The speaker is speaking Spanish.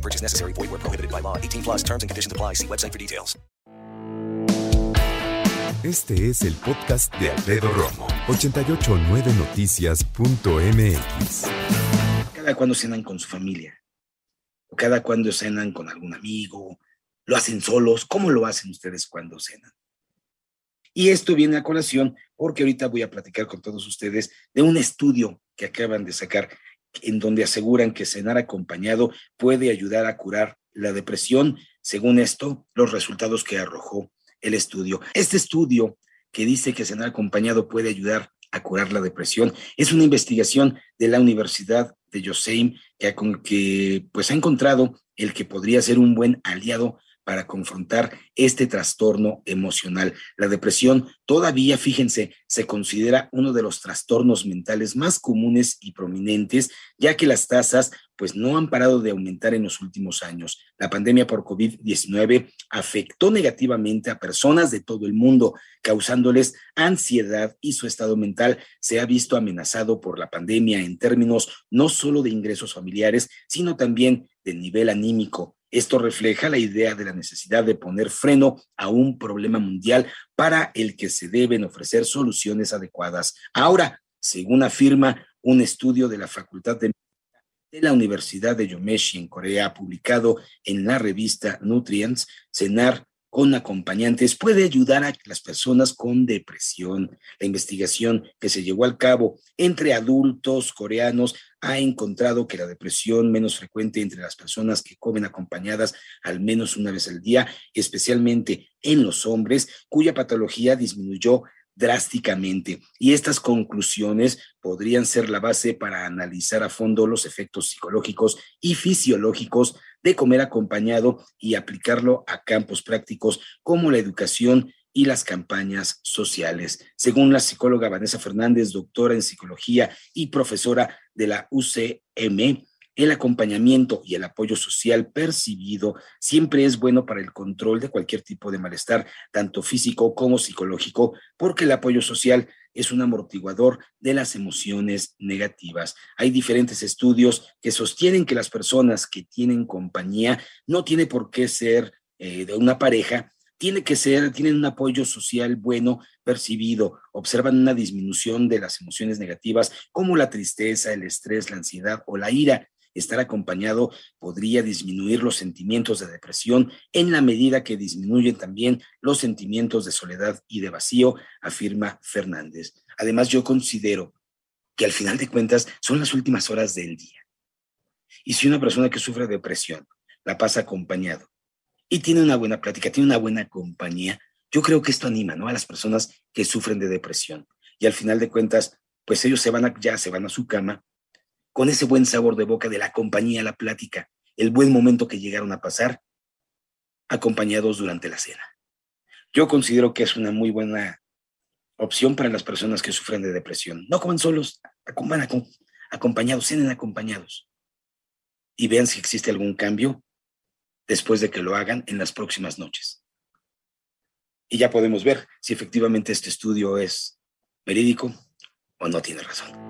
No purchase necessary. Void where prohibited by law. 18 plus terms and conditions apply. See website for details. Este es el podcast de Alfredo Romo. 889noticias.mx. Cada cuando cenan con su familia. O cada cuando cenan con algún amigo. Lo hacen solos. ¿Cómo lo hacen ustedes cuando cenan? Y esto viene a colación porque ahorita voy a platicar con todos ustedes de un estudio que acaban de sacar en donde aseguran que cenar acompañado puede ayudar a curar la depresión. Según esto, los resultados que arrojó el estudio. Este estudio que dice que cenar acompañado puede ayudar a curar la depresión es una investigación de la Universidad de Yoseim que, que pues ha encontrado el que podría ser un buen aliado para confrontar este trastorno emocional. La depresión todavía, fíjense, se considera uno de los trastornos mentales más comunes y prominentes, ya que las tasas pues no han parado de aumentar en los últimos años. La pandemia por COVID-19 afectó negativamente a personas de todo el mundo, causándoles ansiedad y su estado mental se ha visto amenazado por la pandemia en términos no solo de ingresos familiares, sino también de nivel anímico. Esto refleja la idea de la necesidad de poner freno a un problema mundial para el que se deben ofrecer soluciones adecuadas. Ahora, según afirma un estudio de la Facultad de de la Universidad de Yomeshi en Corea, publicado en la revista Nutrients, cenar con acompañantes puede ayudar a las personas con depresión. La investigación que se llevó al cabo entre adultos coreanos ha encontrado que la depresión menos frecuente entre las personas que comen acompañadas al menos una vez al día, especialmente en los hombres, cuya patología disminuyó drásticamente. Y estas conclusiones podrían ser la base para analizar a fondo los efectos psicológicos y fisiológicos de comer acompañado y aplicarlo a campos prácticos como la educación y las campañas sociales. Según la psicóloga Vanessa Fernández, doctora en psicología y profesora de la UCM, el acompañamiento y el apoyo social percibido siempre es bueno para el control de cualquier tipo de malestar, tanto físico como psicológico, porque el apoyo social es un amortiguador de las emociones negativas. Hay diferentes estudios que sostienen que las personas que tienen compañía no tiene por qué ser eh, de una pareja, tiene que ser, tienen un apoyo social bueno percibido, observan una disminución de las emociones negativas como la tristeza, el estrés, la ansiedad o la ira estar acompañado podría disminuir los sentimientos de depresión en la medida que disminuyen también los sentimientos de soledad y de vacío, afirma Fernández. Además, yo considero que al final de cuentas son las últimas horas del día. Y si una persona que sufre depresión la pasa acompañado y tiene una buena plática, tiene una buena compañía, yo creo que esto anima ¿no? a las personas que sufren de depresión. Y al final de cuentas, pues ellos se van ya se van a su cama con ese buen sabor de boca de la compañía, la plática, el buen momento que llegaron a pasar, acompañados durante la cena. Yo considero que es una muy buena opción para las personas que sufren de depresión. No coman solos, van acompañados, cenen acompañados. Y vean si existe algún cambio después de que lo hagan en las próximas noches. Y ya podemos ver si efectivamente este estudio es verídico o no tiene razón.